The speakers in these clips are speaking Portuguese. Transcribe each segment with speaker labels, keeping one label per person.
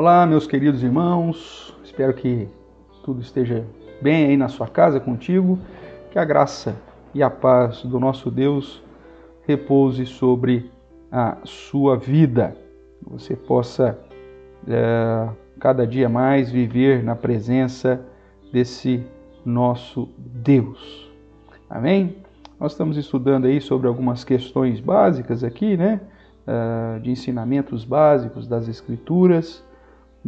Speaker 1: Olá, meus queridos irmãos, espero que tudo esteja bem aí na sua casa contigo, que a graça e a paz do nosso Deus repouse sobre a sua vida, você possa é, cada dia mais viver na presença desse nosso Deus. Amém? Nós estamos estudando aí sobre algumas questões básicas aqui, né? Uh, de ensinamentos básicos das Escrituras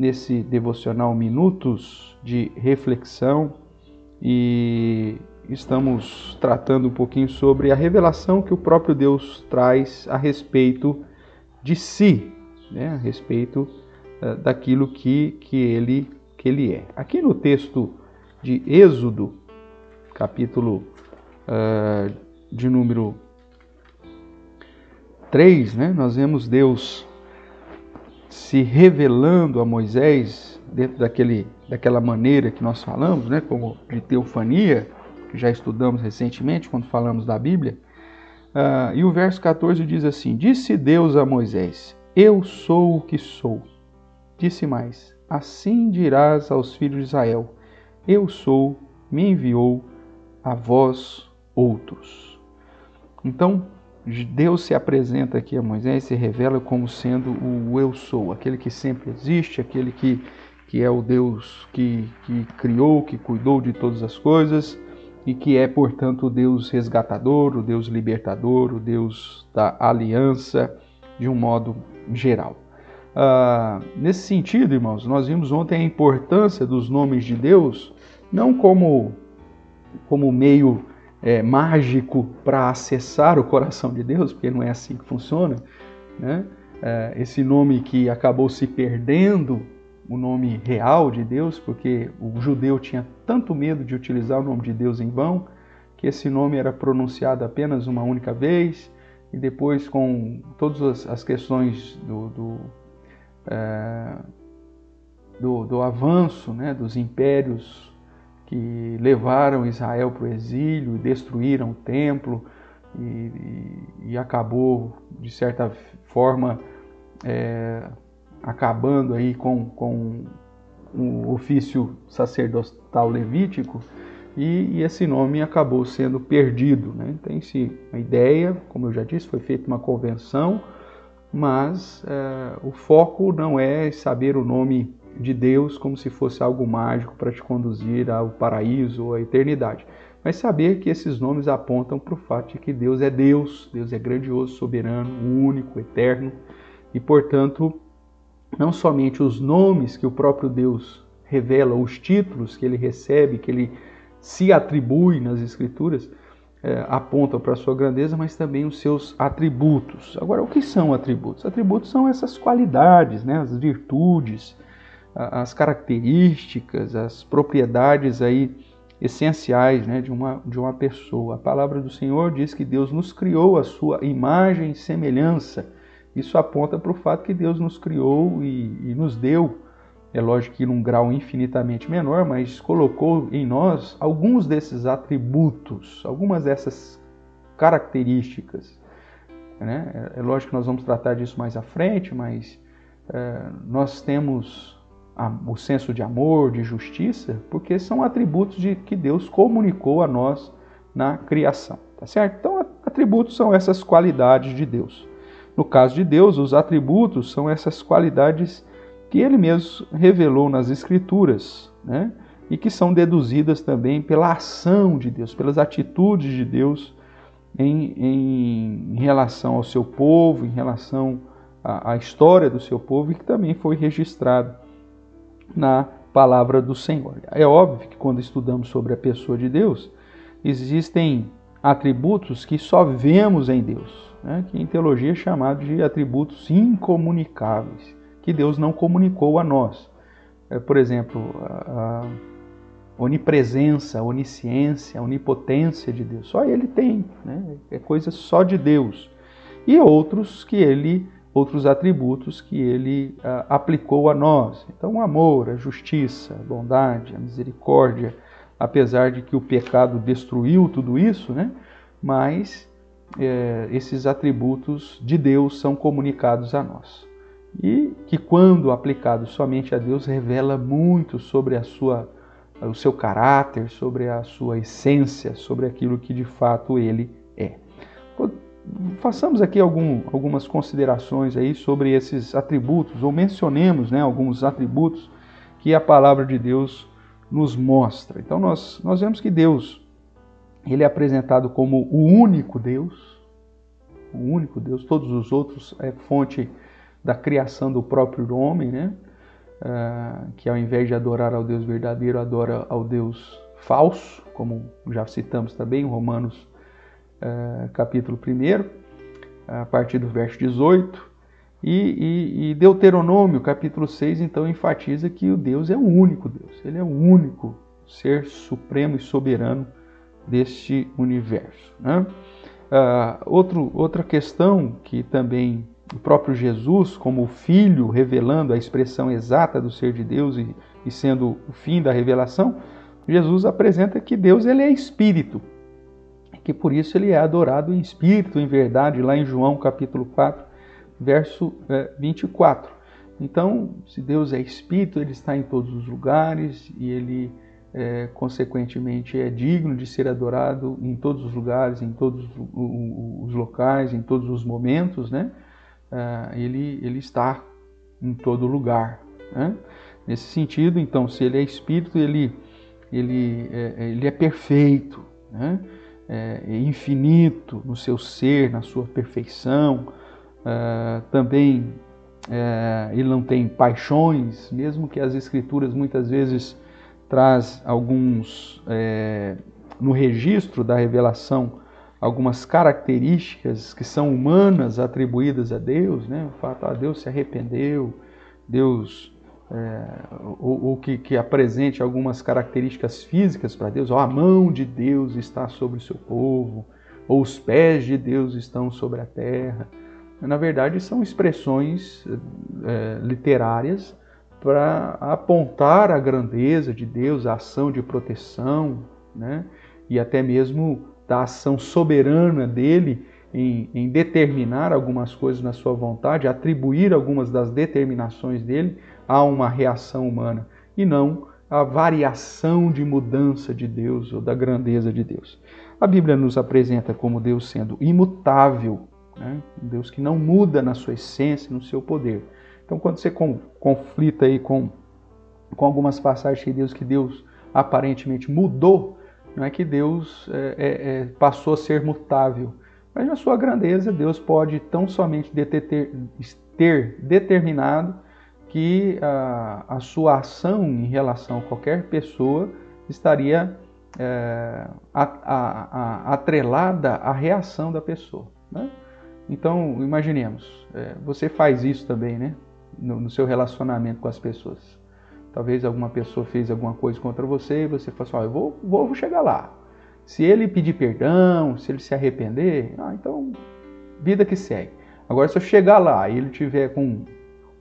Speaker 1: nesse devocional Minutos de Reflexão e estamos tratando um pouquinho sobre a revelação que o próprio Deus traz a respeito de si, né? a respeito uh, daquilo que, que, ele, que ele é. Aqui no texto de Êxodo, capítulo uh, de número 3, né? nós vemos Deus se revelando a Moisés dentro daquele, daquela maneira que nós falamos, né, como de teofania, que já estudamos recentemente quando falamos da Bíblia. Uh, e o verso 14 diz assim: Disse Deus a Moisés: Eu sou o que sou. Disse mais: Assim dirás aos filhos de Israel: Eu sou, me enviou a vós outros. Então, Deus se apresenta aqui a Moisés, se revela como sendo o eu sou, aquele que sempre existe, aquele que, que é o Deus que, que criou, que cuidou de todas as coisas e que é, portanto, o Deus resgatador, o Deus libertador, o Deus da aliança, de um modo geral. Ah, nesse sentido, irmãos, nós vimos ontem a importância dos nomes de Deus, não como, como meio é, mágico para acessar o coração de Deus, porque não é assim que funciona. Né? É, esse nome que acabou se perdendo, o nome real de Deus, porque o judeu tinha tanto medo de utilizar o nome de Deus em vão, que esse nome era pronunciado apenas uma única vez, e depois, com todas as questões do, do, é, do, do avanço né, dos impérios que levaram Israel para o exílio, destruíram o templo e, e, e acabou, de certa forma, é, acabando aí com, com o ofício sacerdotal levítico e, e, esse nome acabou sendo perdido. Né? Tem-se uma ideia, como eu já disse, foi feita uma convenção, mas é, o foco não é saber o nome de Deus como se fosse algo mágico para te conduzir ao paraíso ou à eternidade. Mas saber que esses nomes apontam para o fato de que Deus é Deus, Deus é grandioso, soberano, único, eterno, e portanto, não somente os nomes que o próprio Deus revela, os títulos que ele recebe, que ele se atribui nas Escrituras, é, apontam para a sua grandeza, mas também os seus atributos. Agora, o que são atributos? Atributos são essas qualidades, né, as virtudes, as características, as propriedades aí essenciais né, de, uma, de uma pessoa. A palavra do Senhor diz que Deus nos criou a sua imagem e semelhança. Isso aponta para o fato que Deus nos criou e, e nos deu, é lógico que num grau infinitamente menor, mas colocou em nós alguns desses atributos, algumas dessas características. Né? É, é lógico que nós vamos tratar disso mais à frente, mas é, nós temos o senso de amor, de justiça, porque são atributos de que Deus comunicou a nós na criação, tá certo? Então, atributos são essas qualidades de Deus. No caso de Deus, os atributos são essas qualidades que ele mesmo revelou nas Escrituras, né? E que são deduzidas também pela ação de Deus, pelas atitudes de Deus em, em, em relação ao seu povo, em relação à, à história do seu povo, e que também foi registrado na palavra do Senhor. É óbvio que quando estudamos sobre a pessoa de Deus, existem atributos que só vemos em Deus, né? que em teologia é chamado de atributos incomunicáveis, que Deus não comunicou a nós. É, por exemplo, a onipresença, a onisciência, a onipotência de Deus, só Ele tem, né? é coisa só de Deus. E outros que Ele outros atributos que ele ah, aplicou a nós. Então, o amor, a justiça, a bondade, a misericórdia, apesar de que o pecado destruiu tudo isso, né? mas é, esses atributos de Deus são comunicados a nós. e que, quando aplicado somente a Deus, revela muito sobre a sua, o seu caráter, sobre a sua essência, sobre aquilo que de fato ele. Façamos aqui algum, algumas considerações aí sobre esses atributos, ou mencionemos né, alguns atributos que a palavra de Deus nos mostra. Então nós, nós vemos que Deus ele é apresentado como o único Deus, o único Deus, todos os outros é fonte da criação do próprio homem, né? Uh, que ao invés de adorar ao Deus verdadeiro, adora ao Deus falso, como já citamos também em Romanos capítulo 1, a partir do verso 18. E, e, e, Deuteronômio capítulo 6 então enfatiza que o Deus é o único Deus, ele é o único ser supremo e soberano deste universo. Né? Uh, outro, outra questão que também o próprio Jesus, como Filho, revelando a expressão exata do ser de Deus e, e sendo o fim da revelação, Jesus apresenta que Deus ele é espírito, que por isso ele é adorado em espírito, em verdade, lá em João capítulo 4, verso é, 24. Então, se Deus é espírito, ele está em todos os lugares e ele é, consequentemente é digno de ser adorado em todos os lugares, em todos os locais, em todos os momentos, né? uh, ele, ele está em todo lugar. Né? Nesse sentido, então, se ele é espírito, ele, ele, é, é, ele é perfeito, né? É, é infinito no seu ser, na sua perfeição. Uh, também é, ele não tem paixões, mesmo que as escrituras muitas vezes traz alguns é, no registro da revelação algumas características que são humanas atribuídas a Deus, né? o fato ah, Deus se arrependeu, Deus é, ou, ou que, que, apresente algumas características físicas para Deus, ou a mão de Deus está sobre o seu povo, ou os pés de Deus estão sobre a terra. Na verdade, são expressões é, literárias para apontar a grandeza de Deus, a ação de proteção, né? e até mesmo da ação soberana dele em, em, determinar algumas coisas na sua vontade, atribuir algumas das determinações dele a uma reação humana e não a variação de mudança de Deus ou da grandeza de Deus. A Bíblia nos apresenta como Deus sendo imutável, né? um Deus que não muda na sua essência, no seu poder. Então, quando você conflita aí com, com algumas passagens de Deus que Deus aparentemente mudou não é que Deus é, é, é, passou a ser mutável, mas na sua grandeza Deus pode tão somente ter, ter determinado que a, a, sua ação em relação a qualquer pessoa estaria é, a, a, atrelada à reação da pessoa. Né? Então, imaginemos, é, você faz isso também, né? No, no seu relacionamento com as pessoas. Talvez alguma pessoa fez alguma coisa contra você e você fala assim, eu vou, vou chegar lá. Se ele pedir perdão, se ele se arrepender, ah, então vida que segue. Agora se eu chegar lá e ele tiver com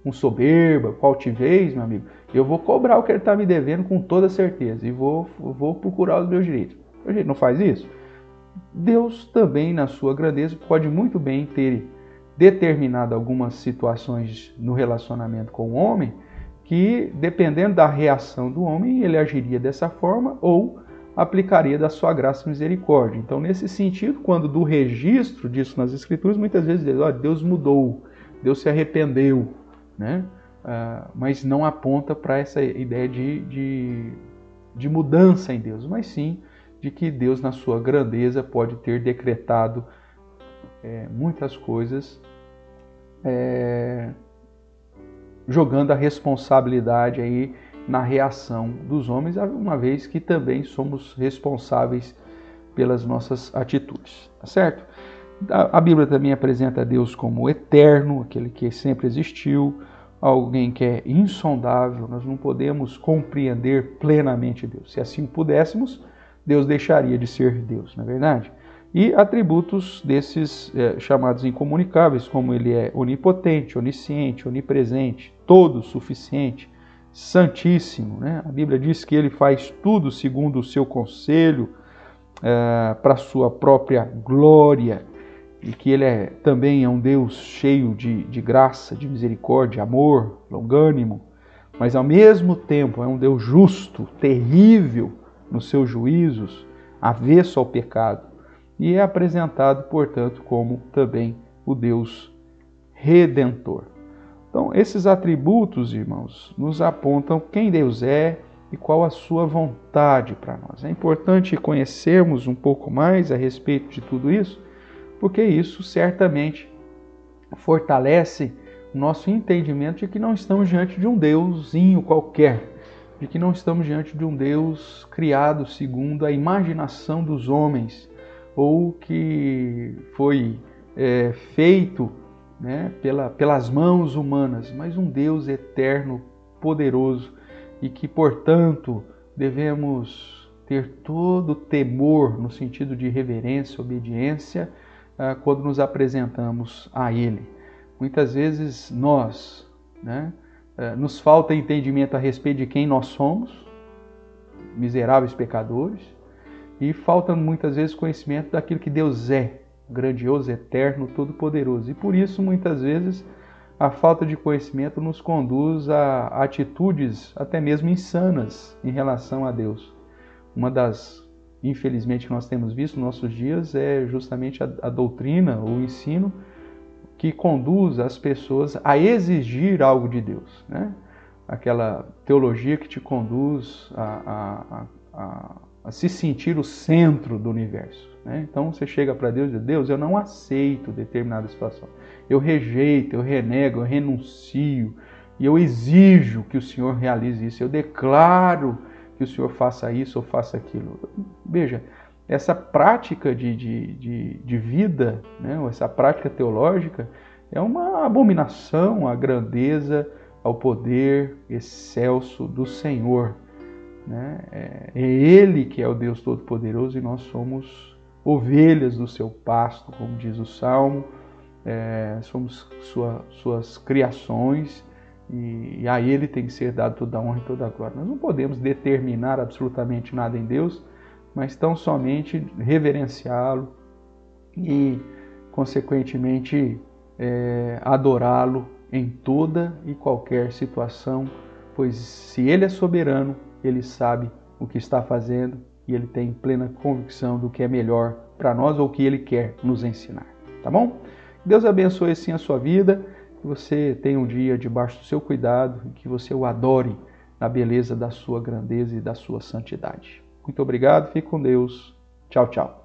Speaker 1: um soberba, com altivez, meu amigo, eu vou cobrar o que ele está me devendo com toda certeza e vou, vou procurar os meus direitos. A gente não faz isso? Deus também, na sua grandeza, pode muito bem ter determinado algumas situações no relacionamento com o homem que, dependendo da reação do homem, ele agiria dessa forma ou aplicaria da sua graça e misericórdia. Então, nesse sentido, quando do registro disso nas Escrituras, muitas vezes diz, oh, Deus mudou, Deus se arrependeu, né? Uh, mas não aponta para essa ideia de, de, de mudança em Deus, mas sim de que Deus, na sua grandeza, pode ter decretado é, muitas coisas é, jogando a responsabilidade aí na reação dos homens, uma vez que também somos responsáveis pelas nossas atitudes, tá certo? A Bíblia também apresenta Deus como eterno, aquele que sempre existiu, alguém que é insondável, nós não podemos compreender plenamente Deus. Se assim pudéssemos, Deus deixaria de ser Deus, não é verdade? e atributos desses é, chamados incomunicáveis, como ele é onipotente, onisciente, onipresente, todo suficiente, santíssimo. Né? A Bíblia diz que ele faz tudo segundo o seu conselho, é, para sua própria glória. E que Ele é, também é um Deus cheio de, de graça, de misericórdia, amor, longânimo, mas ao mesmo tempo é um Deus justo, terrível nos seus juízos, avesso ao pecado, e é apresentado, portanto, como também o Deus redentor. Então, esses atributos, irmãos, nos apontam quem Deus é e qual a sua vontade para nós. É importante conhecermos um pouco mais a respeito de tudo isso, porque isso certamente fortalece o nosso entendimento de que não estamos diante de um deusinho qualquer, de que não estamos diante de um Deus criado segundo a imaginação dos homens, ou que foi é, feito né, pela, pelas mãos humanas, mas um Deus eterno, poderoso e que, portanto, devemos ter todo temor no sentido de reverência, obediência, quando nos apresentamos a Ele. Muitas vezes nós, né, eh, nos falta entendimento a respeito de quem nós somos, miseráveis pecadores, e falta muitas vezes conhecimento daquilo que Deus é, grandioso, eterno, todo-poderoso. E por isso, muitas vezes, a falta de conhecimento nos conduz a atitudes até mesmo insanas em relação a Deus. Uma das, infelizmente, nós temos visto nos nossos dias é justamente a, a doutrina, o ensino que conduz as pessoas a exigir algo de Deus. Né? Aquela teologia que te conduz a, a, a, a se sentir o centro do universo. Né? Então você chega para Deus e diz: Deus, eu não aceito determinada situação. Eu rejeito, eu renego, eu renuncio e eu exijo que o Senhor realize isso. Eu declaro que o Senhor faça isso ou faça aquilo. Veja, essa prática de, de, de, de vida, né? essa prática teológica, é uma abominação à grandeza, ao poder excelso do Senhor. Né? É, é Ele que é o Deus Todo-Poderoso e nós somos ovelhas do seu pasto, como diz o Salmo, é, somos sua, suas criações e, e, a Ele tem que ser dado toda a honra e toda a glória. Nós não podemos determinar absolutamente nada em Deus, mas tão somente reverenciá-lo e, consequentemente, é, adorá-lo em toda e qualquer situação, pois se Ele é soberano, Ele sabe o que está fazendo e ele tem plena convicção do que é melhor para nós ou o que ele quer nos ensinar. Tá bom? Deus abençoe sim a sua vida, que você tenha um dia debaixo do seu cuidado e que você o adore na beleza da sua grandeza e da sua santidade. Muito obrigado, fique com Deus. Tchau, tchau.